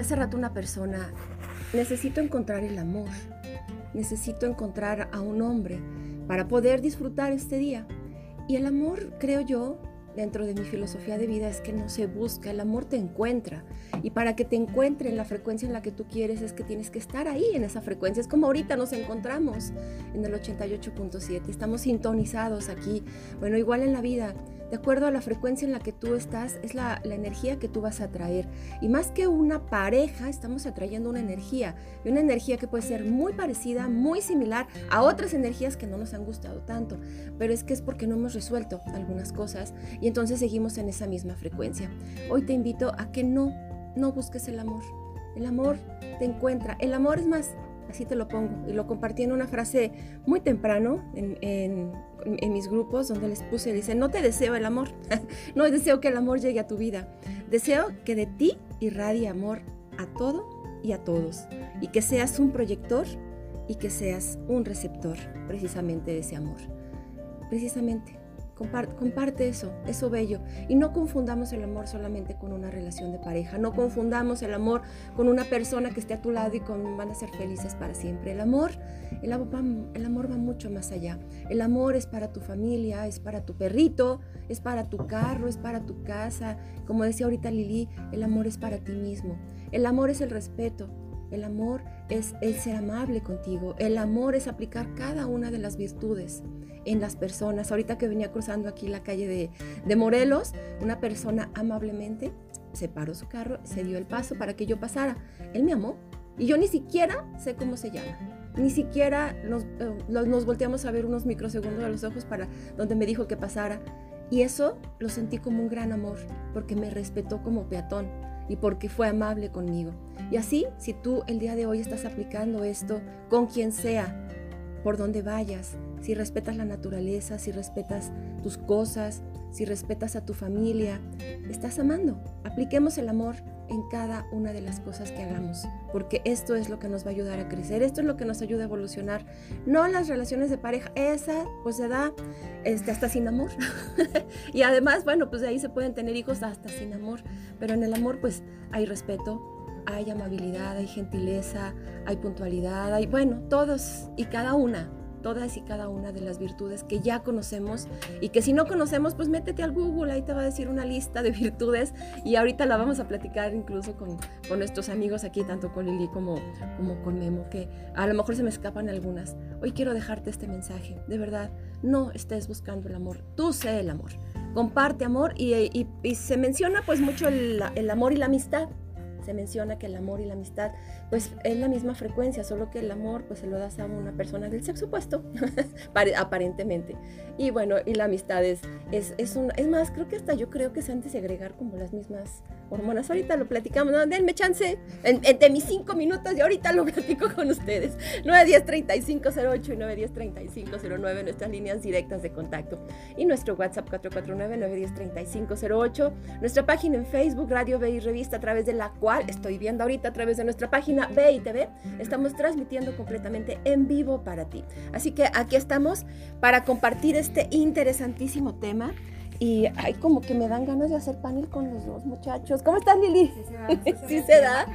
Hace rato una persona, necesito encontrar el amor, necesito encontrar a un hombre para poder disfrutar este día. Y el amor, creo yo, dentro de mi filosofía de vida es que no se busca, el amor te encuentra. Y para que te encuentre en la frecuencia en la que tú quieres es que tienes que estar ahí en esa frecuencia. Es como ahorita nos encontramos en el 88.7, estamos sintonizados aquí. Bueno, igual en la vida de acuerdo a la frecuencia en la que tú estás, es la, energía que tú vas a atraer. Y más que una pareja, estamos atrayendo una energía. Y una energía que puede ser muy parecida, muy similar a otras energías que no nos han gustado tanto. Pero es que es porque no hemos resuelto algunas cosas y entonces seguimos en esa misma frecuencia. Hoy te invito a que no, no busques el amor. El amor te encuentra. El amor es más, así te lo pongo. Y lo compartí en una frase muy temprano en, mis grupos donde les puse, dice, no te deseo el amor, no deseo que el amor llegue a tu vida, deseo que de ti irradie amor a todo y a todos, y que seas un proyector y que seas un receptor precisamente de ese amor. Precisamente. Comparte, eso, eso bello. Y no confundamos el amor solamente con una relación de pareja. No confundamos el amor con una persona que esté a tu lado y con van a ser felices para siempre. El amor, el, el amor va mucho más allá. El amor es para tu familia, es para tu perrito, es para tu carro, es para tu casa. Como decía ahorita Lili, el amor es para ti mismo. El amor es el respeto. El amor es el ser amable contigo. El amor es aplicar cada una de las virtudes en las personas. Ahorita que venía cruzando aquí la calle de, de Morelos, una persona amablemente se paró su carro, se dio el paso para que yo pasara. Él me amó y yo ni siquiera sé cómo se llama. Ni siquiera nos, eh, nos volteamos a ver unos microsegundos a los ojos para donde me dijo que pasara. Y eso lo sentí como un gran amor, porque me respetó como peatón y porque fue amable conmigo. Y así, si tú el día de hoy estás aplicando esto con quien sea, por donde vayas, si respetas la naturaleza, si respetas tus cosas, si respetas a tu familia, estás amando. Apliquemos el amor en cada una de las cosas que hagamos, porque esto es lo que nos va a ayudar a crecer, esto es lo que nos ayuda a evolucionar. No las relaciones de pareja, esa pues se da este, hasta sin amor. y además, bueno, pues de ahí se pueden tener hijos hasta sin amor, pero en el amor pues hay respeto, hay amabilidad, hay gentileza, hay puntualidad, hay, bueno, todos y cada una, todas y cada una de las virtudes que ya conocemos y que si no conocemos, pues métete al Google, ahí te va a decir una lista de virtudes y ahorita la vamos a platicar incluso con, con nuestros amigos aquí, tanto con Lili como, como con Memo, que a lo mejor se me escapan algunas. Hoy quiero dejarte este mensaje, de verdad, no estés buscando el amor, tú sé el amor. Comparte amor y, y, se menciona pues mucho el, el amor y la amistad se menciona que el amor y la amistad pues es la misma frecuencia, solo que el amor pues se lo das a una persona del sexo opuesto, aparentemente. Y bueno, y la amistad es, es, es, un, es más, creo que hasta yo creo que es antes de agregar como las mismas hormonas. Ahorita lo platicamos, no, denme chance en, mis cinco minutos y ahorita lo platico con ustedes. 910-3508 y 910-3509, nuestras líneas directas de contacto. Y nuestro WhatsApp 449-910-3508, nuestra página en Facebook, Radio B y Revista, a través de la cual estoy viendo ahorita a través de nuestra página B y TV, estamos transmitiendo completamente en vivo para ti. Así que aquí estamos para compartir este interesantísimo tema y ay, como que me dan ganas de hacer panel con los dos muchachos. ¿Cómo estás, Lili? Sí se, da.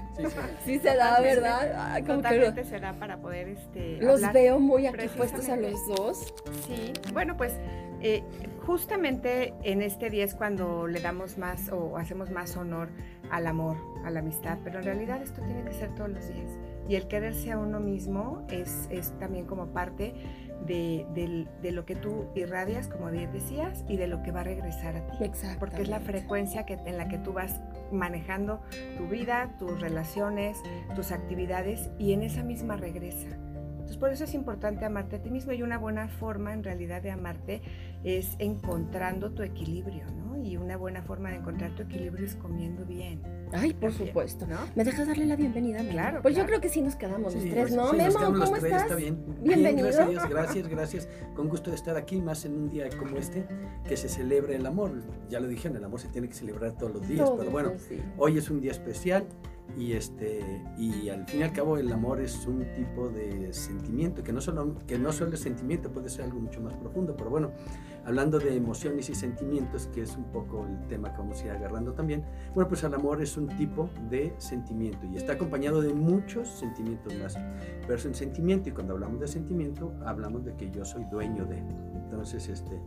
Sí se da, ¿verdad? Ay, como Totalmente se da para poder este, Los veo muy aquí puestos a los dos. Sí, bueno, pues eh, justamente en este día es cuando le damos más o hacemos más honor al amor, a la amistad, pero en realidad esto tiene que ser todos los días. Y el quererse a uno mismo es, es también como parte de, lo que tú irradias, como bien decías, y de lo que va a regresar a ti. Porque es la frecuencia que, en la que tú vas manejando tu vida, tus relaciones, tus actividades, y en esa misma regresa. Entonces, por eso es importante amarte a ti mismo y una buena forma en realidad de amarte es encontrando tu equilibrio, ¿no? Y una buena forma de encontrar tu equilibrio es comiendo bien. Ay, por supuesto. ¿no? ¿Me dejas darle la bienvenida? Claro. Pues yo creo que sí nos quedamos los tres, ¿no? Memo, ¿cómo estás? Está bien. Bienvenido. gracias, gracias, gracias. Con gusto de estar aquí, más en un día como este, que se celebra el amor. Ya lo dijeron, el amor se tiene que celebrar todos los días, pero bueno, hoy es un día especial Y, este, y al fin y al cabo el amor es un tipo de sentimiento, que no, solo, que no solo es sentimiento, puede ser algo mucho más profundo, pero bueno, hablando de emociones y sentimientos, que es un poco el tema que vamos a ir agarrando también, bueno, pues el amor es un tipo de sentimiento y está acompañado de muchos sentimientos más, pero es un sentimiento y cuando hablamos de sentimiento hablamos de que yo soy dueño de, entonces este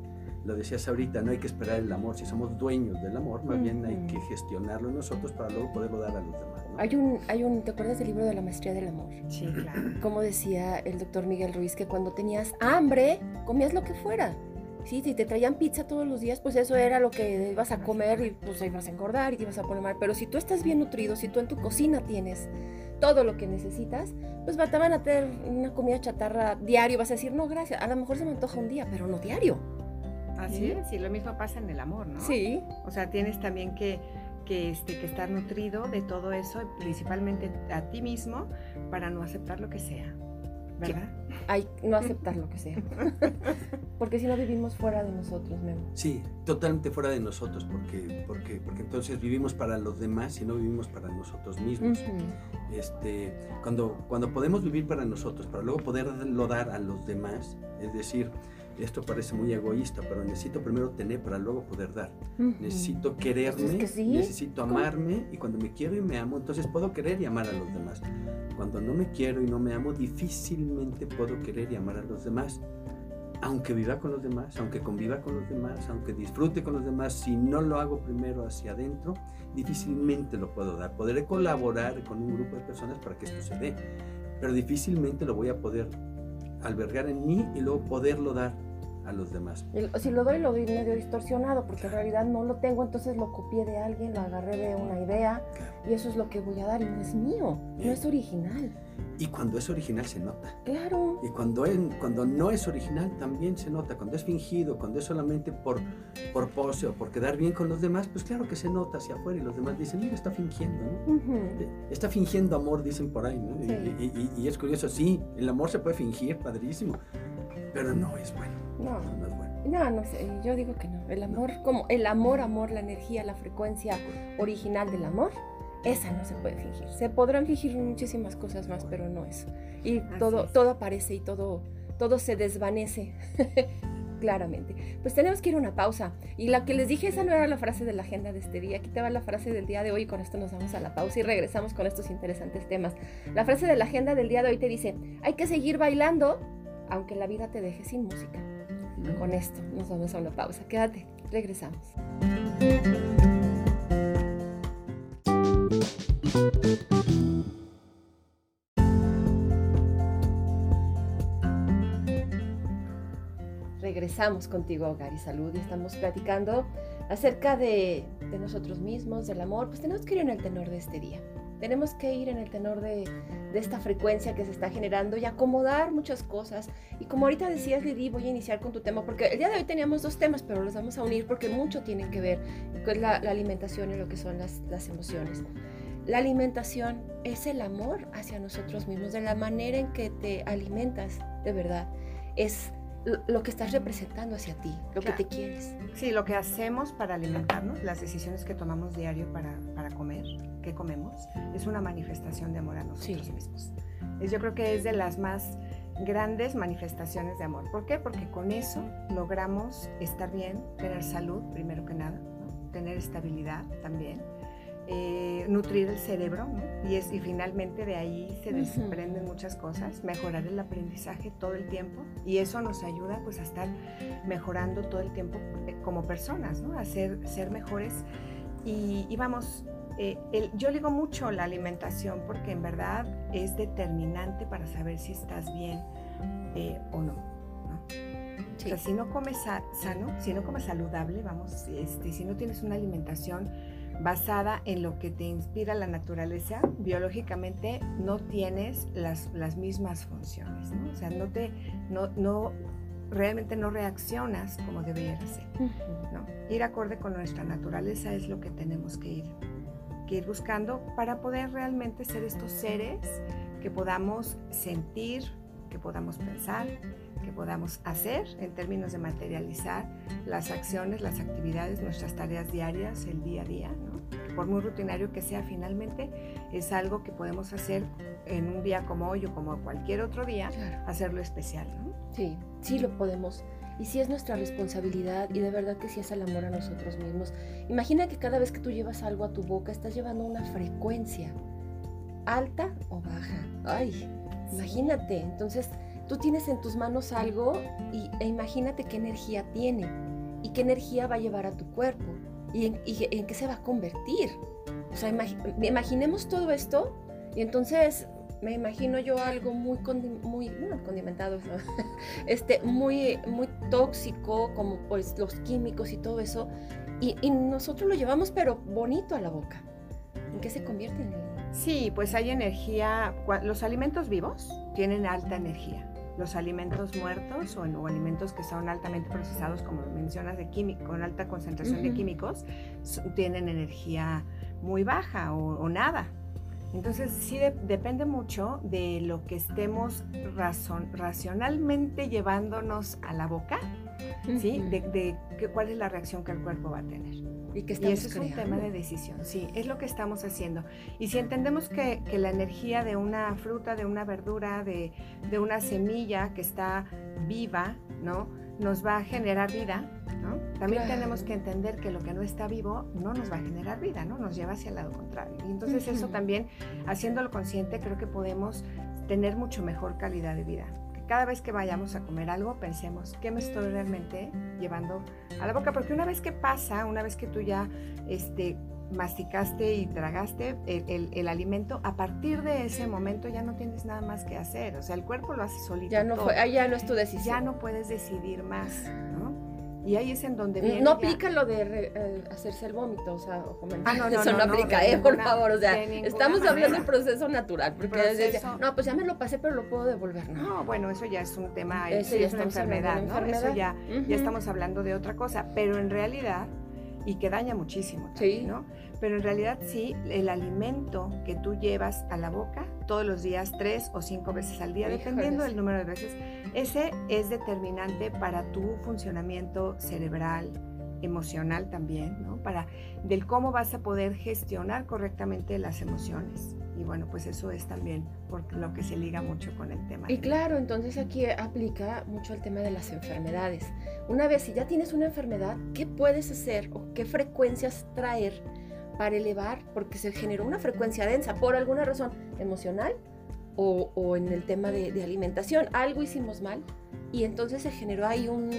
lo decías ahorita, no hay que esperar el amor, si somos dueños del amor, más bien hay que gestionarlo nosotros para luego poderlo dar a los demás. Hay, un, hay un, ¿te acuerdas del libro de la maestría del amor? Sí, claro. Como decía el doctor Miguel Ruiz, que cuando tenías hambre, comías lo que fuera. Sí, si te traían pizza todos los días, pues eso era lo que ibas a comer y pues ibas a engordar y te ibas a poner mal. Pero si tú estás bien nutrido, si tú en tu cocina tienes todo lo que necesitas, pues te van a tener una comida chatarra diario. Vas a decir, no, gracias. A lo mejor se me antoja un día, pero no diario. Así es, y lo mismo pasa en el amor, ¿no? Sí. O sea, tienes también que, que, este, que estar nutrido de todo eso, principalmente a ti mismo, para no aceptar lo que sea. ¿verdad? Hay no aceptar lo que sea. porque si no vivimos fuera de nosotros, Memo. Sí, totalmente fuera de nosotros, porque, porque, porque entonces vivimos para los demás y no vivimos para nosotros mismos. este, cuando, cuando podemos vivir para nosotros, para luego poderlo dar a los demás, es decir, esto parece muy egoísta, pero necesito primero tener para luego poder dar. Necesito quererme, necesito amarme y cuando me quiero y me amo, entonces puedo querer y amar a los demás. Cuando no me quiero y no me amo, difícilmente puedo querer y amar a los demás. Aunque viva con los demás, aunque conviva con los demás, aunque disfrute con los demás, si no lo hago primero hacia adentro, difícilmente lo puedo dar. Podré colaborar con un grupo de personas para que esto se dé, pero difícilmente lo voy a poder albergar en mí y luego poderlo dar a los demás. Si lo doy, lo doy medio distorsionado, porque en realidad no lo tengo, entonces lo copié de alguien, lo agarré de una idea, y eso es lo que voy a dar, y no es mío, no es original. Y cuando es original se nota. Claro. Y cuando, cuando no es original también se nota. Cuando es fingido, cuando es solamente por, por pose o por quedar bien con los demás, pues claro que se nota hacia afuera y los demás dicen, mira, está fingiendo, ¿no? Eh, está fingiendo amor, dicen por ahí, ¿no? Y, es curioso, sí, el amor se puede fingir, padrísimo, pero no es bueno. No, no, es bueno. No, no sé, yo digo que no. El amor, como el amor, amor, la energía, la frecuencia original del amor, esa no se puede fingir. Se podrán fingir muchísimas cosas más, pero no eso. Y todo, todo aparece y todo, todo se desvanece claramente. Pues tenemos que ir a una pausa. Y la que les dije, esa no era la frase de la agenda de este día. Aquí te va la frase del día de hoy. Y con esto nos vamos a la pausa y regresamos con estos interesantes temas. La frase de la agenda del día de hoy te dice, hay que seguir bailando aunque la vida te deje sin música. Con esto nos vamos a una pausa. Quédate, regresamos. Regresamos contigo, Hogar y Salud, y estamos platicando acerca de, de, nosotros mismos, del amor. Pues tenemos que ir en el tenor de este día. Tenemos que ir en el tenor de, esta frecuencia que se está generando y acomodar muchas cosas. Y como ahorita decías, Lili, voy a iniciar con tu tema, porque el día de hoy teníamos dos temas, pero los vamos a unir porque mucho tienen que ver con la, la alimentación y lo que son las emociones. La alimentación es el amor hacia nosotros mismos, de la manera en que te alimentas de verdad. Es lo que estás representando hacia ti, lo que te quieres. Sí, lo que hacemos para alimentarnos, las decisiones que tomamos diario para, para comer, que comemos, es una manifestación de amor a nosotros mismos. Es, yo creo que es de las más grandes manifestaciones de amor. ¿Por qué? Porque con eso logramos estar bien, tener salud, primero que nada, tener estabilidad también eh, nutrir el cerebro y, es, y finalmente de ahí se desprenden muchas cosas, mejorar el aprendizaje todo el tiempo y eso nos ayuda pues a estar mejorando todo el tiempo eh, como personas, ¿no? a ser, ser mejores y, vamos, eh, yo digo mucho la alimentación porque en verdad es determinante para saber si estás bien o no. O sea, si no comes sano, si no comes saludable, vamos, este, si no tienes una alimentación basada en lo que te inspira la naturaleza, biológicamente no tienes las, las mismas funciones, ¿no? O sea, no te, no, no, realmente no reaccionas como debería ser, ¿no? Ir acorde con nuestra naturaleza es lo que tenemos que ir, que ir buscando para poder realmente ser estos seres que podamos sentir, que podamos pensar, que podamos hacer en términos de materializar las acciones, las actividades, nuestras tareas diarias, el día a día, por muy rutinario que sea, finalmente es algo que podemos hacer en un día como hoy o como cualquier otro día, hacerlo especial. ¿no? Sí, sí lo podemos. Y sí es nuestra responsabilidad y de verdad que sí es el amor a nosotros mismos. Imagina que cada vez que tú llevas algo a tu boca estás llevando una frecuencia alta o baja. Ay, imagínate. Entonces tú tienes en tus manos algo y, e imagínate qué energía tiene y qué energía va a llevar a tu cuerpo y en, qué se va a convertir. O sea, imaginemos todo esto y entonces me imagino yo algo muy, muy condimentado, este, muy, muy tóxico, como pues los químicos y todo eso, y, y, nosotros lo llevamos pero bonito a la boca. ¿En qué se convierte? Sí, pues hay energía, los alimentos vivos tienen alta energía. Los alimentos muertos o, alimentos que son altamente procesados, como mencionas, de químico, con alta concentración de químicos, tienen energía muy baja o nada. Entonces sí depende mucho de lo que estemos racionalmente llevándonos a la boca, ¿sí? De, cuál es la reacción que el cuerpo va a tener. Y, que eso es un tema de decisión, sí, es lo que estamos haciendo. Y si entendemos que, la energía de una fruta, de una verdura, de, de una semilla que está viva, ¿no? Nos va a generar vida, también tenemos que entender que lo que no está vivo no nos va a generar vida, ¿no? Nos lleva hacia el lado contrario. Y entonces eso también, haciéndolo consciente, creo que podemos tener mucho mejor calidad de vida. Cada vez que vayamos a comer algo, pensemos, ¿qué me estoy realmente llevando a la boca? Porque una vez que pasa, una vez que tú ya este, masticaste y tragaste el, alimento, a partir de ese momento ya no tienes nada más que hacer. O sea, el cuerpo lo hace solito. Ya no, fue, ya no es tu decisión. Ya no puedes decidir más, ¿no? Y ahí es en donde viene. No aplica lo de eh, hacerse el vómito, o sea, o comer. Ah, no, no, Eso no, aplica, ¿eh? Por favor, o sea, estamos hablando del proceso natural. Porque no, pues ya me lo pasé, pero lo puedo devolver. No, bueno, eso ya es un tema, eso ya es una enfermedad, ¿no? Eso ya, ya estamos hablando de otra cosa. Pero en realidad, y que daña muchísimo, sí. ¿no? Pero en realidad sí, el alimento que tú llevas a la boca todos los días, tres o cinco veces al día, dependiendo del número de veces, ese es determinante para tu funcionamiento cerebral, emocional también, ¿no? Para del cómo vas a poder gestionar correctamente las emociones. Y bueno, pues eso es también porque lo que se liga mucho con el tema. Y claro, entonces aquí aplica mucho el tema de las enfermedades. Una vez si ya tienes una enfermedad, ¿qué puedes hacer o qué frecuencias traer para elevar, porque se generó una frecuencia densa por alguna razón emocional o, en el tema de, alimentación. Algo hicimos mal y entonces se generó ahí un,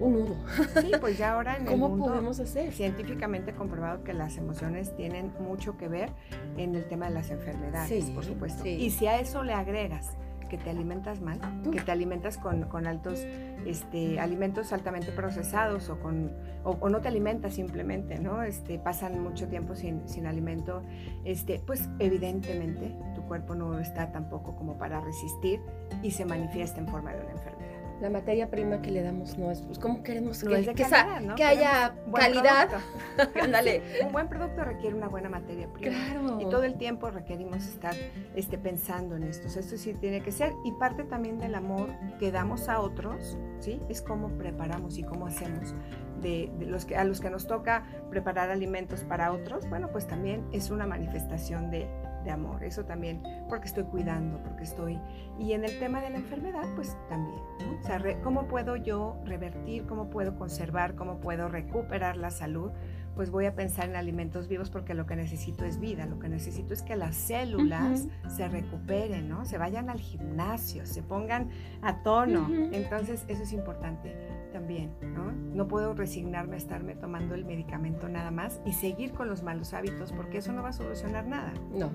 un nudo. Sí, pues ya ahora en ¿Cómo podemos hacer? Científicamente comprobado que las emociones tienen mucho que ver en el tema de las enfermedades, por supuesto. Y si a eso le agregas que te alimentas mal, que te alimentas con, con altos este, alimentos altamente procesados o, con, o, no te alimentas simplemente, ¿no? Este, pasan mucho tiempo sin, sin alimento, este, pues evidentemente tu cuerpo no está tampoco como para resistir y se manifiesta en forma de una enfermedad la materia prima que le damos no es, pues, ¿cómo queremos que, que, haya calidad? un buen producto requiere una buena materia prima. Claro. Y todo el tiempo requerimos estar este, pensando en esto. esto sí tiene que ser. Y parte también del amor que damos a otros, ¿sí? Es cómo preparamos y cómo hacemos. De, los que, a los que nos toca preparar alimentos para otros, bueno, pues también es una manifestación de, de amor, eso también, porque estoy cuidando, porque estoy... Y en el tema de la enfermedad, pues también, ¿no? O sea, ¿cómo puedo yo revertir, cómo puedo conservar, cómo puedo recuperar la salud? Pues voy a pensar en alimentos vivos porque lo que necesito es vida, lo que necesito es que las células se recuperen, ¿no? Se vayan al gimnasio, se pongan a tono. Entonces, eso es importante también, ¿no? No puedo resignarme a estarme tomando el medicamento nada más y seguir con los malos hábitos porque eso no va a solucionar nada. No.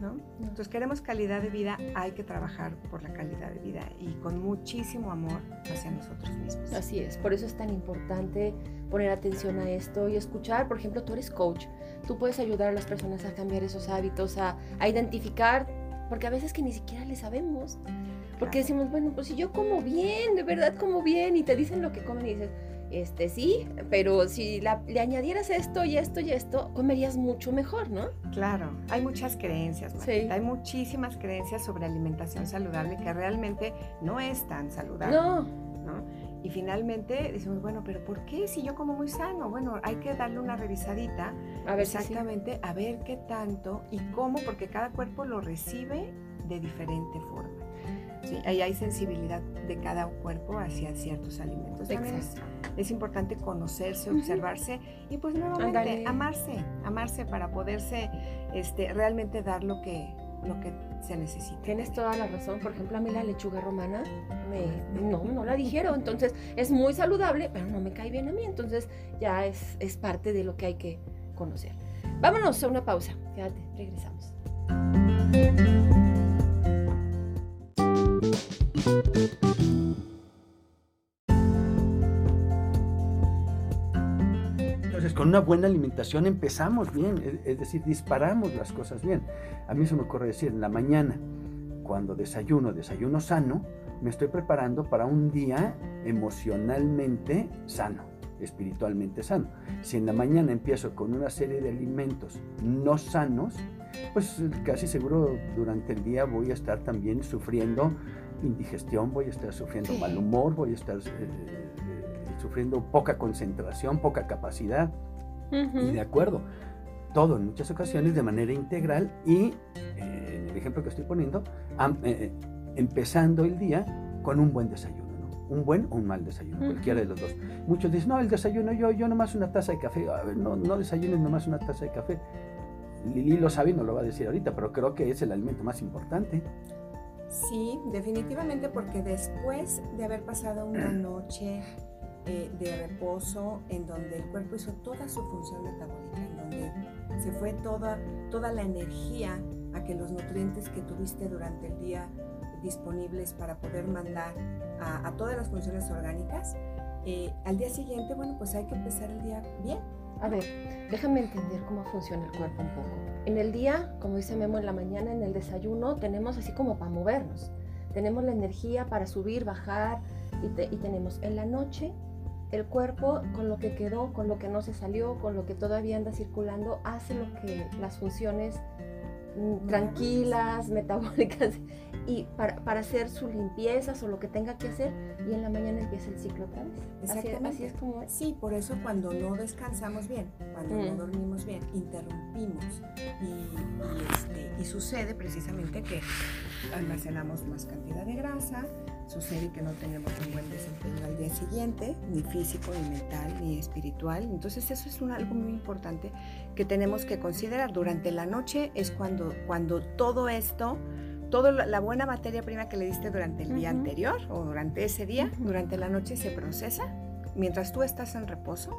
¿No? Entonces queremos calidad de vida, hay que trabajar por la calidad de vida y con muchísimo amor hacia nosotros mismos. Así es, por eso es tan importante poner atención a esto y escuchar, por ejemplo, tú eres coach, tú puedes ayudar a las personas a cambiar esos hábitos, a, a identificar, porque a veces que ni siquiera le sabemos. Porque decimos, bueno, pues si yo como bien, de verdad como bien, y te dicen lo que comen y dices, este sí, pero si le añadieras esto y esto y esto, comerías mucho mejor, ¿no? Claro, hay muchas creencias, sí. hay muchísimas creencias sobre alimentación saludable que realmente no es tan saludable. No. ¿no? Y finalmente decimos, bueno, pero ¿por qué si yo como muy sano? Bueno, hay que darle una revisadita a ver exactamente a ver qué tanto y cómo, porque cada cuerpo lo recibe de diferente forma. ¿sí? Ahí hay sensibilidad de cada cuerpo hacia ciertos alimentos. Es, es, importante conocerse, observarse y pues nuevamente amarse, amarse para poderse este, realmente dar lo que, lo que se necesita. Tienes toda la razón. Por ejemplo, a mí la lechuga romana, no, no la dijeron. Entonces, es muy saludable, pero no me cae bien a mí. Entonces, ya es, es parte de lo que hay que conocer. Vámonos a una pausa. Fíjate, regresamos. Con una buena alimentación empezamos bien, es decir, disparamos las cosas bien. A mí se me ocurre decir, en la mañana, cuando desayuno, desayuno sano, me estoy preparando para un día emocionalmente sano, espiritualmente sano. Si en la mañana empiezo con una serie de alimentos no sanos, pues casi seguro durante el día voy a estar también sufriendo indigestión, voy a estar sufriendo mal humor, voy a estar eh, sufriendo poca concentración, poca capacidad. Y de acuerdo, todo en muchas ocasiones de manera integral y, eh, en el ejemplo que estoy poniendo, eh, empezando el día con un buen desayuno. Un buen o un mal desayuno, cualquiera de los dos. Muchos dicen, no, el desayuno, yo, yo nomás una taza de café. A ver, no, no desayunes nomás una taza de café. Lili lo sabe y no lo va a decir ahorita, pero creo que es el alimento más importante. Sí, definitivamente porque después de haber pasado una noche eh, de reposo, en donde el cuerpo hizo toda su función metabólica, en donde se fue toda, toda la energía a que los nutrientes que tuviste durante el día disponibles para poder mandar a, todas las funciones orgánicas, eh, al día siguiente, bueno, pues hay que empezar el día bien. A ver, déjame entender cómo funciona el cuerpo un poco. En el día, como dice Memo en la mañana, en el desayuno, tenemos así como para movernos. Tenemos la energía para subir, bajar y, y tenemos en la noche el cuerpo con lo que quedó, con lo que no se salió, con lo que todavía anda circulando, hace lo que las funciones mm, tranquilas, metabólicas, y para, hacer sus limpiezas o lo que tenga que hacer, y en la mañana empieza el ciclo otra vez. Exactamente. Así, es como Sí, por eso cuando no descansamos bien, cuando no mm. dormimos bien, interrumpimos y, este, y sucede precisamente que almacenamos más cantidad de grasa, sucede que no tenemos un buen desempeño al día siguiente, ni físico, ni mental, ni espiritual. Entonces eso es algo muy importante que tenemos que considerar. Durante la noche es cuando, cuando todo esto, toda la buena materia prima que le diste durante el día anterior o durante ese día, durante la noche se procesa mientras tú estás en reposo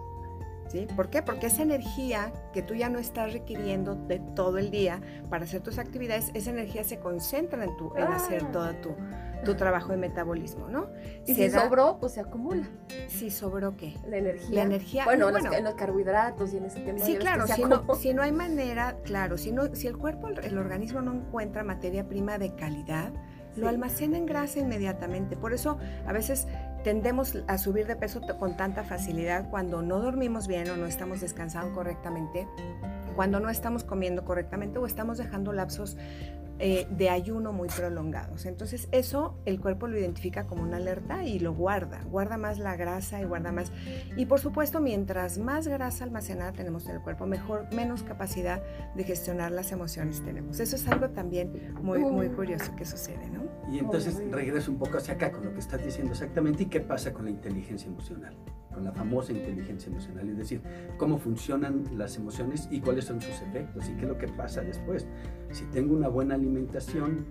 ¿Por qué? Porque esa energía que tú ya no estás requiriendo de todo el día para hacer tus actividades, esa energía se concentra en, tu, en hacer todo tu, trabajo de metabolismo, ¿no? Y si sobró, pues se acumula. Si sobró, ¿qué? La energía. La energía. Bueno, en los carbohidratos y en ese tema. Sí, claro, si no, si no, hay manera, claro, si, no, si el cuerpo, el organismo no encuentra materia prima de calidad, lo almacena en grasa inmediatamente. Por eso a veces tendemos a subir de peso con tanta facilidad cuando no dormimos bien o no estamos descansando correctamente, cuando no estamos comiendo correctamente o estamos dejando lapsos eh, de ayuno muy prolongados. Entonces eso el cuerpo lo identifica como una alerta y lo guarda, guarda más la grasa y guarda más. Y por supuesto, mientras más grasa almacenada tenemos en el cuerpo, mejor, menos capacidad de gestionar las emociones tenemos. Eso es algo también muy, muy curioso que sucede, ¿no? Y entonces regreso un poco hacia acá con lo que estás diciendo exactamente y qué pasa con la inteligencia emocional, con la famosa inteligencia emocional, es decir, cómo funcionan las emociones y cuáles son sus efectos y qué es lo que pasa después. Si tengo una buena alimentación,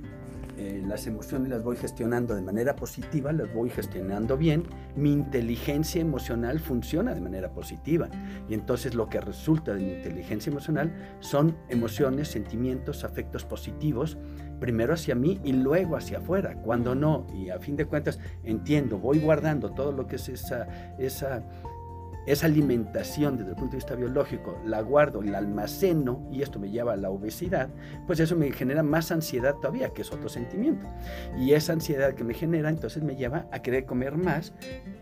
eh, las emociones las voy gestionando de manera positiva, las voy gestionando bien, mi inteligencia emocional funciona de manera positiva. Y entonces lo que resulta de mi inteligencia emocional son emociones, sentimientos, afectos positivos, primero hacia mí y luego hacia afuera. Cuando no, y a fin de cuentas entiendo, voy guardando todo lo que es esa, esa esa alimentación desde el punto de vista biológico la guardo, la almaceno y esto me lleva a la obesidad, pues eso me genera más ansiedad todavía, que es otro sentimiento. Y esa ansiedad que me genera entonces me lleva a querer comer más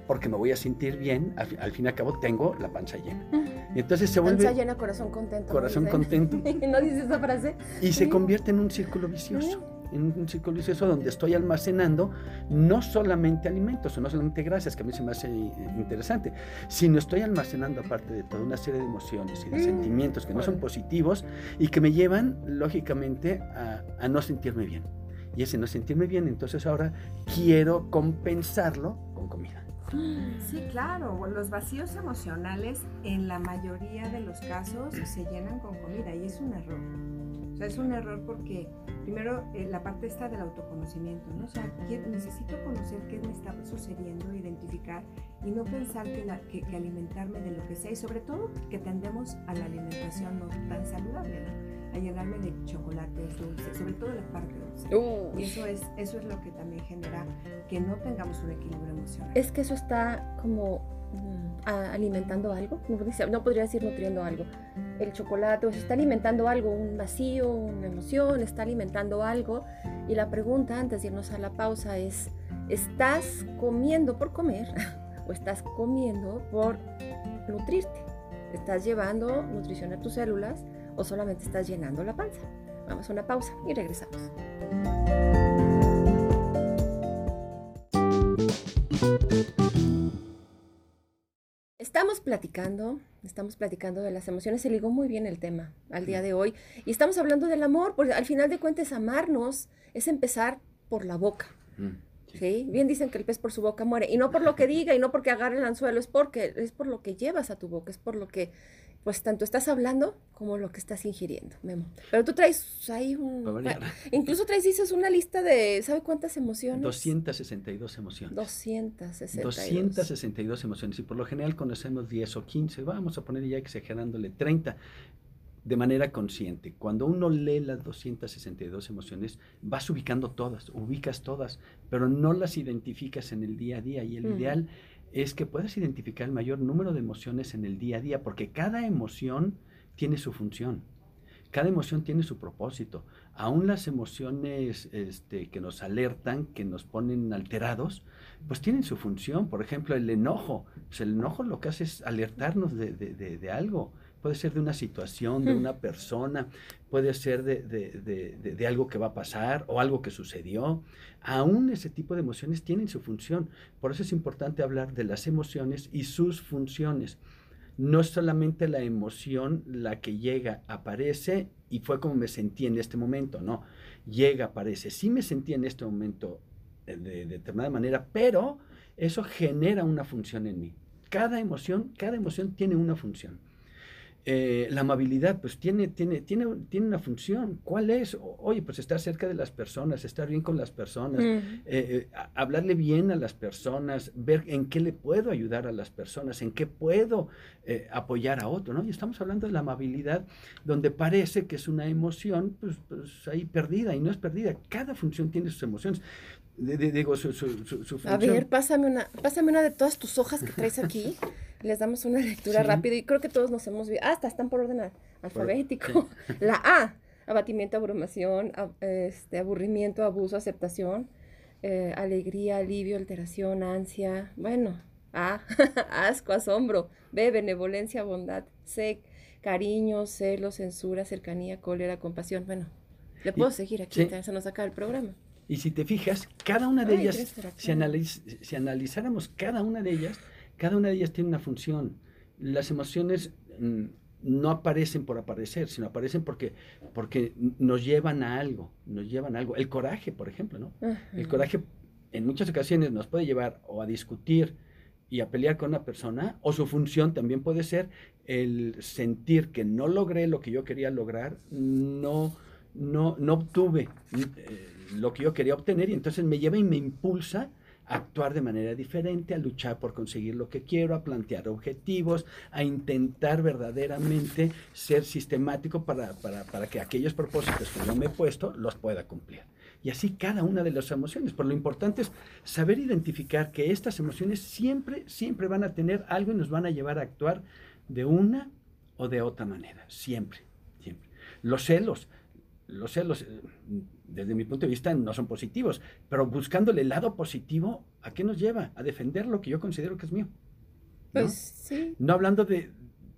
porque me voy a sentir bien, al, fin y al cabo tengo la panza llena. Y entonces se vuelve... Panza llena, corazón contento. Corazón contento. ¿No dices esa frase? Y se convierte en un círculo vicioso en un ciclo vicioso donde estoy almacenando no solamente alimentos o no solamente grasas, que a mí se me hace interesante, sino estoy almacenando aparte de toda una serie de emociones y de mm. sentimientos que no son positivos y que me llevan, lógicamente, a, a no sentirme bien. Y ese no sentirme bien, entonces ahora quiero compensarlo con comida. Sí, claro, los vacíos emocionales en la mayoría de los casos se llenan con comida y es un error. O sea, es un error porque primero eh, la parte está del autoconocimiento, ¿no? O sea, necesito conocer qué me está sucediendo, identificar y no pensar que, que, alimentarme de lo que sea y sobre todo que tendemos a la alimentación no tan saludable, ¿no? a llenarme de chocolates dulces, sobre todo la parte dulce. Y eso es, eso es lo que también genera que no tengamos un equilibrio emocional. Es que eso está como mm, alimentando algo, no podría decir nutriendo algo. El chocolate o se está alimentando algo, un vacío, una emoción, está alimentando algo. Y la pregunta antes de irnos a la pausa es, ¿estás comiendo por comer o estás comiendo por nutrirte? ¿Estás llevando nutrición a tus células o solamente estás llenando la panza? Vamos a una pausa y regresamos. Estamos platicando, estamos platicando de las emociones, se ligó muy bien el tema al día de hoy, y estamos hablando del amor, porque al final de cuentas amarnos es empezar por la boca. Sí. Bien dicen que el pez por su boca muere, y no por lo que diga, y no porque agarre el anzuelo, es porque es por lo que llevas a tu boca, es por lo que pues tanto estás hablando como lo que estás ingiriendo, Memo. Pero tú traes ahí un... Incluso traes, dices, una lista de, ¿sabe cuántas emociones? 262 emociones. 262. 262 emociones. Y por lo general conocemos 10 o 15, vamos a poner ya exagerándole 30 de manera consciente. Cuando uno lee las 262 emociones, vas ubicando todas, ubicas todas, pero no las identificas en el día a día. Y el ideal es que puedas identificar el mayor número de emociones en el día a día, porque cada emoción tiene su función. Cada emoción tiene su propósito. Aún las emociones este, que nos alertan, que nos ponen alterados, pues tienen su función. Por ejemplo, el enojo. Pues el enojo lo que hace es alertarnos de, de algo puede ser de una situación, de una persona, puede ser de, algo que va a pasar o algo que sucedió. Aún ese tipo de emociones tienen su función. Por eso es importante hablar de las emociones y sus funciones. No es solamente la emoción la que llega, aparece y fue como me sentí en este momento, no. Llega, aparece. Sí me sentí en este momento de, de determinada manera, pero eso genera una función en mí. Cada emoción, cada emoción tiene una función. Eh, la amabilidad, pues tiene, tiene, tiene, tiene una función. ¿Cuál es? oye, pues estar cerca de las personas, estar bien con las personas, eh, eh, hablarle bien a las personas, ver en qué le puedo ayudar a las personas, en qué puedo apoyar a otro, ¿no? Y estamos hablando de la amabilidad, donde parece que es una emoción, pues, pues ahí perdida, y no es perdida. Cada función tiene sus emociones. digo, su, A ver, pásame una, pásame una de todas tus hojas que traes aquí. les damos una lectura rápida y creo que todos nos hemos visto. Ah, hasta están por orden alfabético. La A, abatimiento, abrumación, este, aburrimiento, abuso, aceptación, eh, alegría, alivio, alteración, ansia. Bueno, A, asco, asombro. B, benevolencia, bondad. C, cariño, celo, censura, cercanía, cólera, compasión. Bueno, le puedo seguir aquí, se nos acaba el programa. Y si te fijas, cada una de ellas, si, si analizáramos cada una de ellas, cada una de ellas tiene una función. Las emociones mm, no aparecen por aparecer, sino aparecen porque, porque nos llevan a algo, nos llevan a algo. El coraje, por ejemplo, ¿no? El coraje en muchas ocasiones nos puede llevar o a discutir y a pelear con una persona, o su función también puede ser el sentir que no logré lo que yo quería lograr, no, no, no obtuve eh, lo que yo quería obtener, y entonces me lleva y me impulsa actuar de manera diferente, a luchar por conseguir lo que quiero, a plantear objetivos, a intentar verdaderamente ser sistemático para, para, para que aquellos propósitos que yo me he puesto los pueda cumplir. Y así cada una de las emociones. Pero lo importante es saber identificar que estas emociones siempre, siempre van a tener algo y nos van a llevar a actuar de una o de otra manera. Siempre, siempre. Los celos, los celos, eh, desde mi punto de vista, no son positivos, pero buscándole el lado positivo, ¿a qué nos lleva? A defender lo que yo considero que es mío. ¿no? Pues sí. No hablando de,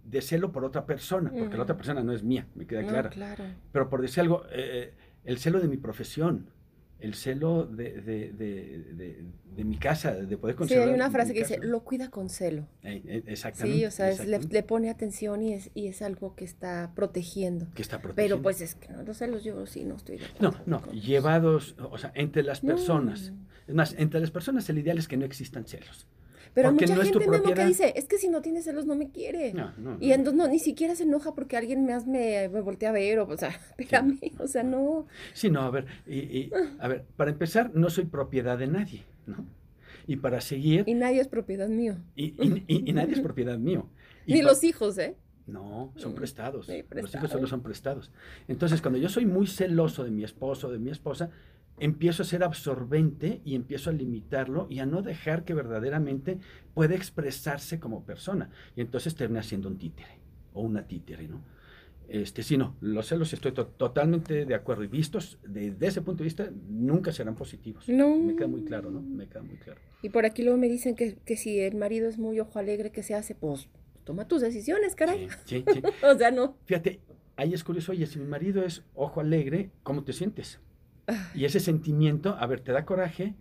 de celo por otra persona, porque la otra persona no es mía, me queda No, claro. claro. Pero por decir algo, eh, el celo de mi profesión, el celo de, de- de- de- mi casa, de poder Sí, conservar. hay una frase que dice, casa. lo cuida con celo. Eh, eh, exactamente. Sí, o sea, es- le, le pone atención y es, y es algo que está protegiendo. que está Pero protegiendo. pues es que no, los celos yo sí no estoy de No, acuerdo. no, con- llevados, o sea, entre las No. personas. Es más, entre las personas el ideal es que no existan celos. Pero porque mucha no gente, Memo, que dice, es que si no tiene celos no me quiere. No, no, Y entonces no, ni siquiera se enoja porque alguien más me, me voltea a ver, o, o sea, espérame, o sea, no. Sí, no, a ver, y, y, a ver, para empezar, no soy propiedad de nadie, ¿no? Y para seguir, Y nadie es propiedad mío. y, y- y- nadie es propiedad mío. Ni los hijos, ¿eh? No, son Mm, prestados. sí, Los hijos solo son prestados. Entonces, cuando yo soy muy celoso de mi esposo, de mi esposa, empiezo a ser absorbente y empiezo a limitarlo y a no dejar que verdaderamente pueda expresarse como persona. Y entonces termina siendo un títere o una títere, ¿no? Este, sí, no, los celos estoy to- totalmente de acuerdo y vistos desde ese punto de vista nunca serán positivos. No. Me queda muy claro, ¿no? Me queda muy claro. Y por aquí luego me dicen que, que si el marido es muy ojo alegre, que se hace? Pues toma tus decisiones, caray. Sí, sí, sí. O sea, no. Fíjate, ahí es curioso, oye, si mi marido es ojo alegre, ¿cómo te sientes? Y ese sentimiento, a ver, te da coraje,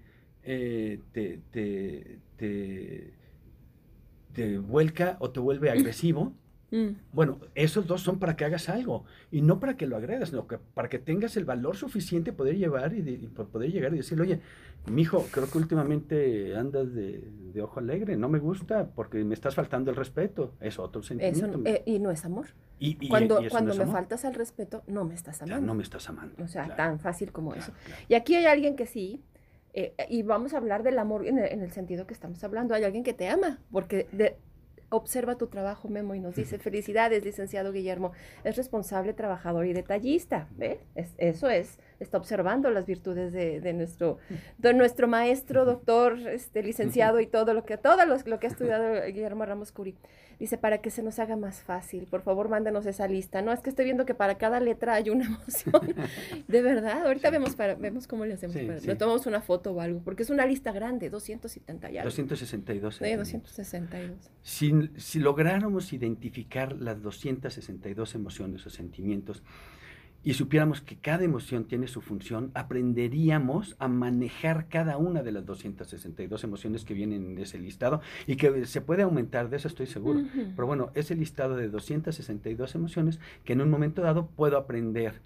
eh, te, te, te, te vuelca o te vuelve agresivo. mm. Bueno, esos dos son para que hagas algo y no para que lo agredas, sino que para que tengas el valor suficiente poder llevar y, de- y por poder llegar y decirle, oye, mijo, creo que últimamente andas de, de ojo alegre, no me gusta porque me estás faltando el respeto. Es otro Eso, sentimiento. no- eh, y no es amor. y, y- Cuando, y eso cuando no me amor. faltas al respeto, no me estás amando. no me estás amando. O sea, claro, tan fácil como claro, eso. claro. Y aquí hay alguien que sí, eh, y vamos a hablar del amor en el, en el sentido que estamos hablando. Hay alguien que te ama, porque de- observa tu trabajo, Memo, y nos dice, felicidades, licenciado Guillermo, es responsable, trabajador y detallista. ¿Ve? Es- eso es, está observando las virtudes de, de nuestro, de nuestro maestro, doctor, este, licenciado y todo lo que, todo lo, lo que ha estudiado Guillermo Ramos Curi. Dice, para que se nos haga más fácil, por favor, mándenos esa lista. No, es que estoy viendo que para cada letra hay una emoción. De verdad, ahorita vemos para, vemos cómo le hacemos. Sí, para- sí. Le tomamos una foto o algo, porque es una lista grande, 270 y algo. 262. Sí, sentimientos. 262. Si, si lográramos identificar las 262 emociones o sentimientos y supiéramos que cada emoción tiene su función, aprenderíamos a manejar cada una de las 262 emociones que vienen en ese listado y que se puede aumentar, de eso estoy seguro. Pero bueno, ese listado de 262 emociones que en un momento dado puedo aprender,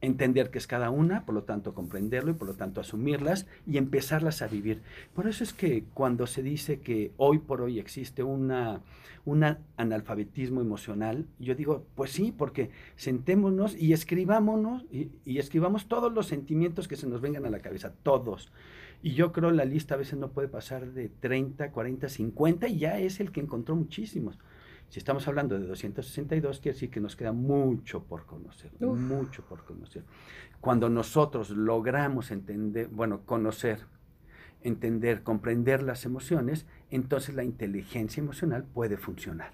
entender qué es cada una, por lo tanto comprenderlo y por lo tanto asumirlas y empezarlas a vivir. Por eso es que cuando se dice que hoy por hoy existe una, un analfabetismo emocional, yo digo, pues sí, porque sentémonos y escribámonos y, y escribamos todos los sentimientos que se nos vengan a la cabeza, todos. Y yo creo la lista a veces no puede pasar de 30, 40, 50 y ya es el que encontró muchísimos. Si estamos hablando de 262, quiere decir que nos queda mucho por conocer, Uf. mucho por conocer. Cuando nosotros logramos entender, bueno, conocer, entender, comprender las emociones, entonces la inteligencia emocional puede funcionar.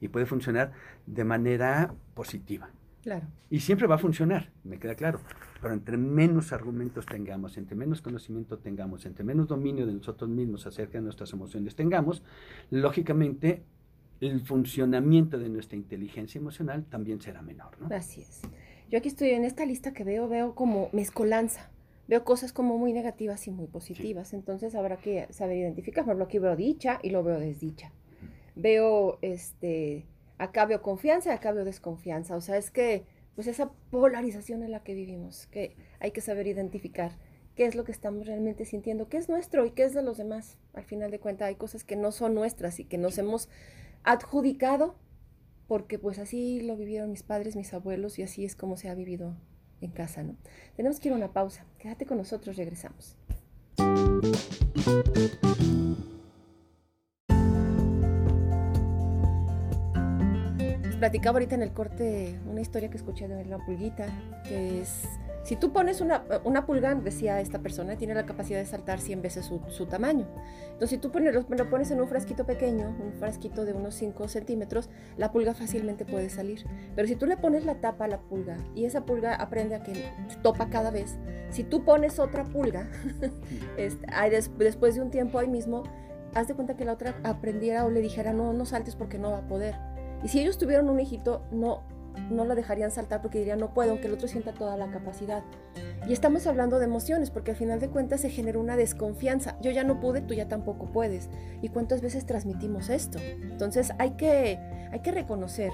Y puede funcionar de manera positiva. Claro. Y siempre va a funcionar, me queda claro. Pero entre menos argumentos tengamos, entre menos conocimiento tengamos, entre menos dominio de nosotros mismos acerca de nuestras emociones tengamos, lógicamente el funcionamiento de nuestra inteligencia emocional también será menor, ¿no? Así es. Yo aquí estoy en esta lista que veo, veo como mezcolanza. Veo cosas como muy negativas y muy positivas. Entonces habrá que saber identificar. Por ejemplo, aquí veo dicha y lo veo desdicha. Veo, este, acá veo confianza y acá veo desconfianza. O sea, es que, pues esa polarización en la que vivimos, que hay que saber identificar qué es lo que estamos realmente sintiendo, qué es nuestro y qué es de los demás. Al final de cuentas hay cosas que no son nuestras y que nos hemos adjudicado porque pues así lo vivieron mis padres, mis abuelos y así es como se ha vivido en casa, ¿no? Tenemos que ir a una pausa. Quédate con nosotros, regresamos. Platicaba ahorita en el corte una historia que escuché de la pulguita, que es si tú pones una, una pulga, decía esta persona, tiene la capacidad de saltar 100 veces su, tamaño. Entonces, si tú pones, lo, pones en un frasquito pequeño, un frasquito de unos 5 centímetros, la pulga fácilmente puede salir. Pero si tú le pones la tapa a la pulga y esa pulga aprende a que topa cada vez, si tú pones otra pulga, este, después de un tiempo ahí mismo, haz de cuenta que la otra aprendiera o le dijera, no, no saltes porque no va a poder. Y si ellos tuvieron un hijito, no, no lo dejarían saltar porque dirían no puedo, aunque el otro sienta toda la capacidad. Y estamos hablando de emociones porque al final de cuentas se genera una desconfianza. Yo ya no pude, tú ya tampoco puedes. ¿Y cuántas veces transmitimos esto? Entonces hay que, hay que reconocer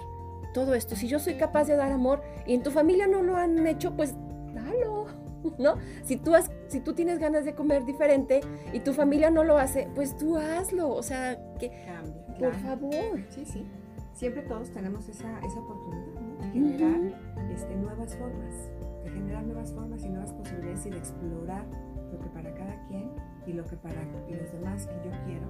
todo esto. Si yo soy capaz de dar amor y en tu familia no lo han hecho, pues dalo. ¿No? Si tú, has, si tú tienes ganas de comer diferente y tu familia no lo hace, pues tú hazlo. O sea, que... Cambia. Por favor. Sí, sí. Siempre todos tenemos esa, esa oportunidad generar este, nuevas formas, de generar nuevas formas y nuevas posibilidades y de explorar lo que para cada quien y lo que para los demás que yo quiero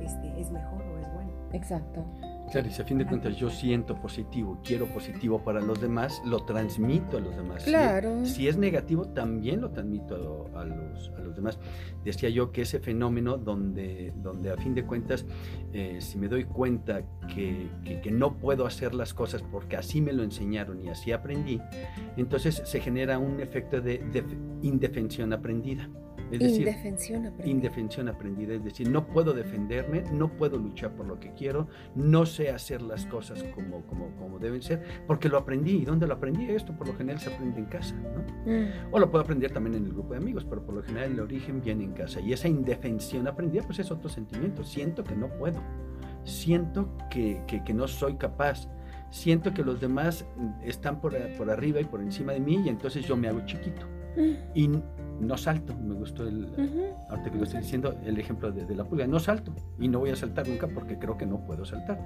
este, es mejor o es bueno. Exacto. Claro, y si a fin de cuentas yo siento positivo, quiero positivo para los demás, lo transmito a los demás. Claro. Si, es negativo, también lo transmito a, los, a, los, demás. Decía yo que ese fenómeno donde, donde a fin de cuentas, eh, si me doy cuenta que, que, no puedo hacer las cosas porque así me lo enseñaron y así aprendí, entonces se genera un efecto de, de indefensión aprendida. Es decir, indefensión aprendida. Indefensión aprendida, es decir, no puedo defenderme, no puedo luchar por lo que quiero, no sé hacer las cosas como, como, como deben ser, porque lo aprendí. ¿Y dónde lo aprendí? Esto por lo general se aprende en casa, ¿no? Mm. O lo puedo aprender también en el grupo de amigos, pero por lo general el origen viene en casa. Y esa indefensión aprendida, pues es otro sentimiento. Siento que no puedo, siento que, que, que no soy capaz siento que los demás están por, por, arriba y por encima de mí y entonces yo me hago chiquito. Mm. Y no salto. Me gustó el, ahorita que lo estoy diciendo, el ejemplo de, la pulga. No salto y no voy a saltar nunca porque creo que no puedo saltar.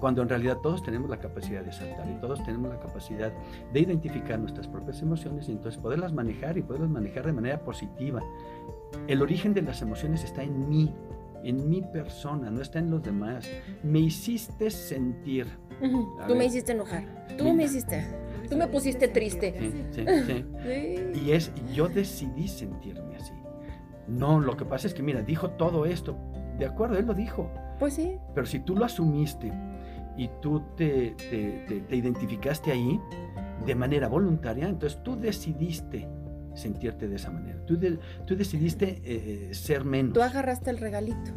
Cuando en realidad todos tenemos la capacidad de saltar y todos tenemos la capacidad de identificar nuestras propias emociones y entonces poderlas manejar y poderlas manejar de manera positiva. El origen de las emociones está en mí, en mi persona, no está en los demás. Me hiciste sentir. Tú me hiciste enojar. Tú me hiciste. Tú me pusiste triste. Sí, sí, sí. Y es, yo decidí sentirme así. No, lo que pasa es que, mira, dijo todo esto. De acuerdo, él lo dijo. Pues sí. Pero si tú lo asumiste y tú te, te, identificaste ahí de manera voluntaria, entonces tú decidiste sentirte de esa manera. Tú, tú decidiste eh, ser menos. Tú agarraste el regalito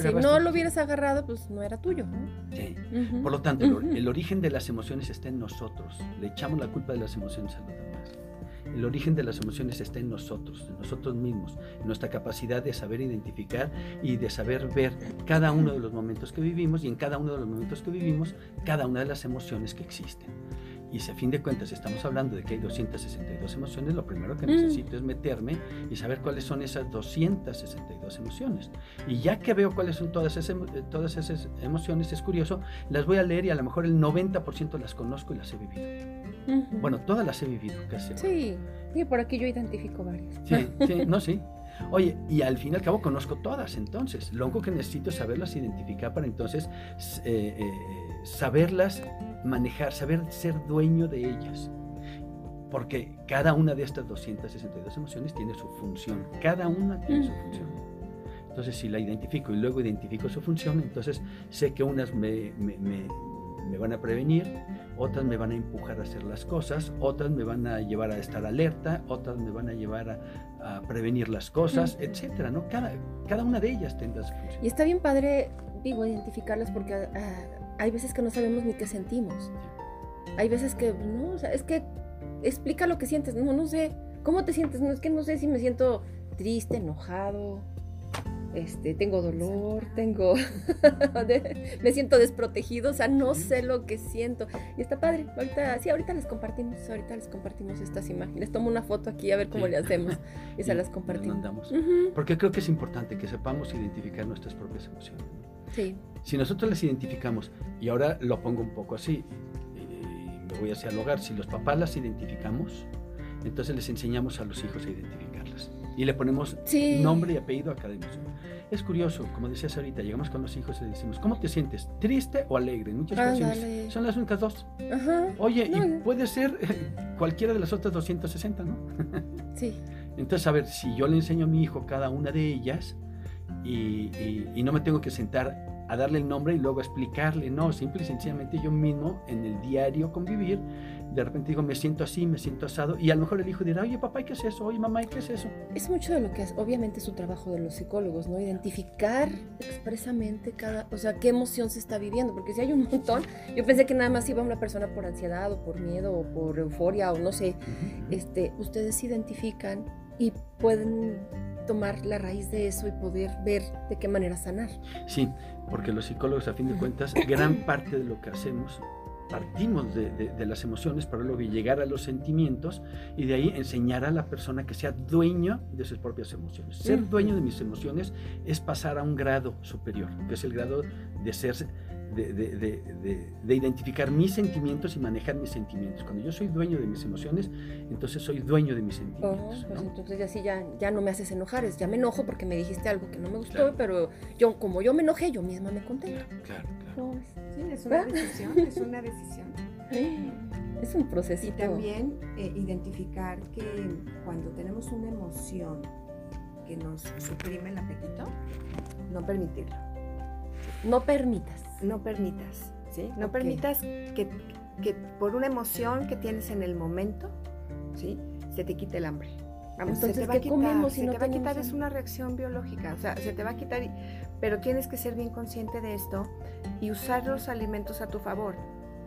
si no lo hubieras agarrado, pues no era tuyo. Sí. Por lo tanto, el, origen de las emociones está en nosotros. Le echamos la culpa de las emociones a los demás. El origen de las emociones está en nosotros, en nosotros mismos, en nuestra capacidad de saber identificar y de saber ver cada uno de los momentos que vivimos y en cada uno de los momentos que vivimos, cada una de las emociones que existen. Y si a fin de cuentas estamos hablando de que hay 262 emociones, lo primero que mm. necesito es meterme y saber cuáles son esas 262 emociones. Y ya que veo cuáles son todas esas, todas esas emociones, es curioso, las voy a leer y a lo mejor el 90% las conozco y las he vivido. Bueno, todas las he vivido casi. Sí, y por aquí yo identifico varias. Sí, sí, no, sí. Oye, y al fin y al cabo conozco todas, entonces. Lo único que necesito es saberlas identificar para entonces eh, eh, saberlas manejar, saber ser dueño de ellas. Porque cada una de estas 262 emociones tiene su función, cada una tiene su función. Entonces, si la identifico y luego identifico su función, entonces sé que unas me, me, me, van a prevenir, otras me van a empujar a hacer las cosas, otras me van a llevar a estar alerta, otras me van a llevar a, a prevenir las cosas, etcétera, ¿no? Cada, cada una de ellas tendrá su función. Y está bien padre, digo, identificarlas porque ah, hay veces que no sabemos ni qué sentimos. Hay veces que, no, o sea, es que explica lo que sientes. No, no sé. ¿Cómo te sientes? No, es que no sé si me siento triste, enojado, este, tengo dolor, tengo, me siento desprotegido, o sea, no sé lo que siento. Y está padre, ahorita, sí, ahorita les compartimos, ahorita les compartimos estas imágenes. Tomo una foto aquí a ver cómo le hacemos y se las compartimos. Porque creo que es importante que sepamos identificar nuestras propias emociones. Si nosotros las identificamos, y ahora lo pongo un poco así, y me voy hacia el hogar, si los papás las identificamos, entonces les enseñamos a los hijos a identificarlas. Y le ponemos Sí. nombre y apellido a cada emoción. Es curioso, como decías ahorita, llegamos con los hijos y le decimos, ¿cómo te sientes? ¿Triste o alegre? En muchas ocasiones son las únicas dos. Ajá. Oye, No, y puede ser cualquiera de las otras 260, ¿no? Sí. Entonces, a ver, si yo le enseño a mi hijo cada una de ellas y, y- y no me tengo que sentar a darle el nombre y luego explicarle, no, simple y sencillamente yo mismo en el diario convivir, de repente digo, me siento así, me siento asado, y a lo mejor el hijo dirá, oye papá, ¿y qué es eso? Oye mamá, ¿y qué es eso? Es mucho de lo que es, obviamente, su trabajo de los psicólogos, ¿no? Identificar expresamente cada, o sea, qué emoción se está viviendo, porque si hay un montón, yo pensé que nada más iba una persona por ansiedad o por miedo o por euforia o no sé, este, ustedes identifican y pueden tomar la raíz de eso y poder ver de qué manera sanar. Sí, porque los psicólogos, a fin de cuentas, gran parte de lo que hacemos, partimos de, de- de las emociones para luego llegar a los sentimientos y de ahí enseñar a la persona que sea dueño de sus propias emociones. Ser dueño de mis emociones es pasar a un grado superior, que es el grado de ser... De, de- de- de- de identificar mis sentimientos y manejar mis sentimientos. Cuando yo soy dueño de mis emociones, entonces soy dueño de mis Oh, sentimientos. pues ¿no? entonces así ya, ya no me haces enojar, es ya me enojo porque me dijiste algo que no me gustó, Claro. pero yo como yo me enojé, yo misma me contento. Claro, claro. ¿Cómo ves? Sí, es una decisión, es una decisión. Es un Y procesito. también eh, identificar que cuando tenemos una emoción que nos suprime el apetito, no permitirlo. No permitas. No permitas, ¿sí? No permitas que, que por una emoción que tienes en el momento, ¿sí? Se te quite el hambre. Vamos, Entonces, se te va a ¿qué quitar, si se no te va a quitar, es una reacción biológica, o sea, se te va a quitar, y- pero tienes que ser bien consciente de esto y usar los alimentos a tu favor.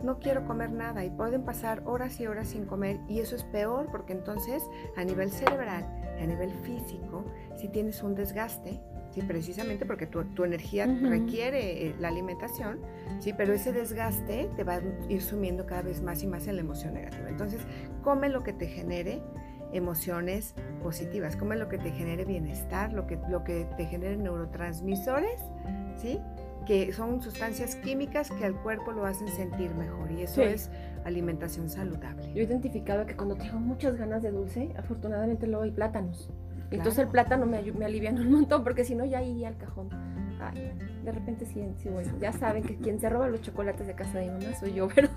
No quiero comer nada y pueden pasar horas y horas sin comer y eso es peor porque entonces a nivel cerebral, a nivel físico, si tienes un desgaste, precisamente porque tu, tu energía requiere eh, la alimentación, sí, pero ese desgaste te va a ir sumiendo cada vez más y más en la emoción negativa. Entonces, come lo que te genere emociones positivas, come lo que te genere bienestar, lo que, lo que te genere neurotransmisores, ¿sí? que son sustancias químicas que al cuerpo lo hacen sentir mejor y eso Sí. es alimentación saludable. Yo he identificado que cuando tengo muchas ganas de dulce, afortunadamente luego hay plátanos. Entonces Claro. el plátano me, me alivia un montón, porque si no ya iría al cajón. Ay, de repente sí, sí voy. Ya saben que quien se roba los chocolates de casa de mi mamá soy yo, pero,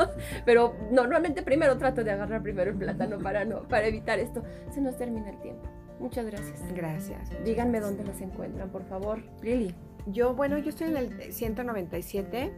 pero normalmente primero trato de agarrar primero el plátano para, no, para evitar esto. Se nos termina el tiempo. Muchas gracias. Gracias. Díganme dónde las encuentran, por favor. Lili. Yo, bueno, yo estoy en el 197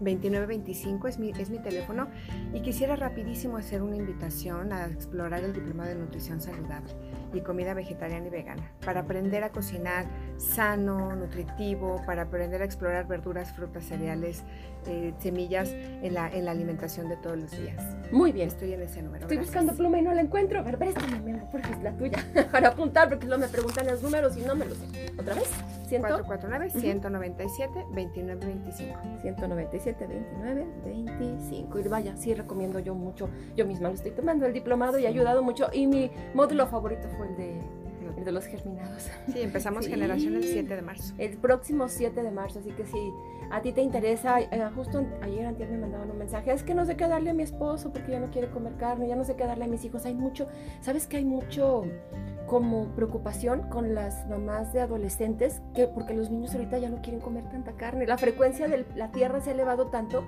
2925 es mi, es mi teléfono y quisiera rapidísimo hacer una invitación a explorar el diplomado de nutrición saludable y comida vegetariana y vegana para aprender a cocinar sano, nutritivo, para aprender a explorar verduras, frutas, cereales, eh, semillas en la, en la alimentación de todos los días. Muy bien. Estoy en ese número. Estoy gracias. buscando pluma y no la encuentro. A ver, mi amor, porque es la tuya. para apuntar, porque luego me preguntan los números y no me los sé. ¿Otra vez? ¿Ciento? 449 197 2925 197, 29, 25. Y vaya, sí recomiendo yo mucho. Yo misma lo estoy tomando el diplomado y ha ayudado mucho. Y mi módulo favorito fue el de, el de los germinados. Sí, empezamos Sí. generación el 7 de marzo. El próximo 7 de marzo, así que si a ti te interesa, eh, justo ayer antes me mandaban un mensaje, es que no sé qué darle a mi esposo porque ya no quiere comer carne, ya no sé qué darle a mis hijos. Hay mucho, ¿sabes que hay mucho como preocupación con las mamás de adolescentes que porque los niños ahorita ya no quieren comer tanta carne. La frecuencia de la tierra se ha elevado tanto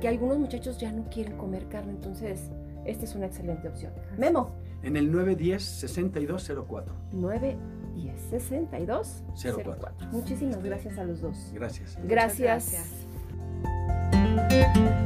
que algunos muchachos ya no quieren comer carne, entonces esta es una excelente opción. Memo, En el 910-6204. 9 10 62 04. 04. Muchísimas gracias a los dos. Gracias. Gracias. Gracias.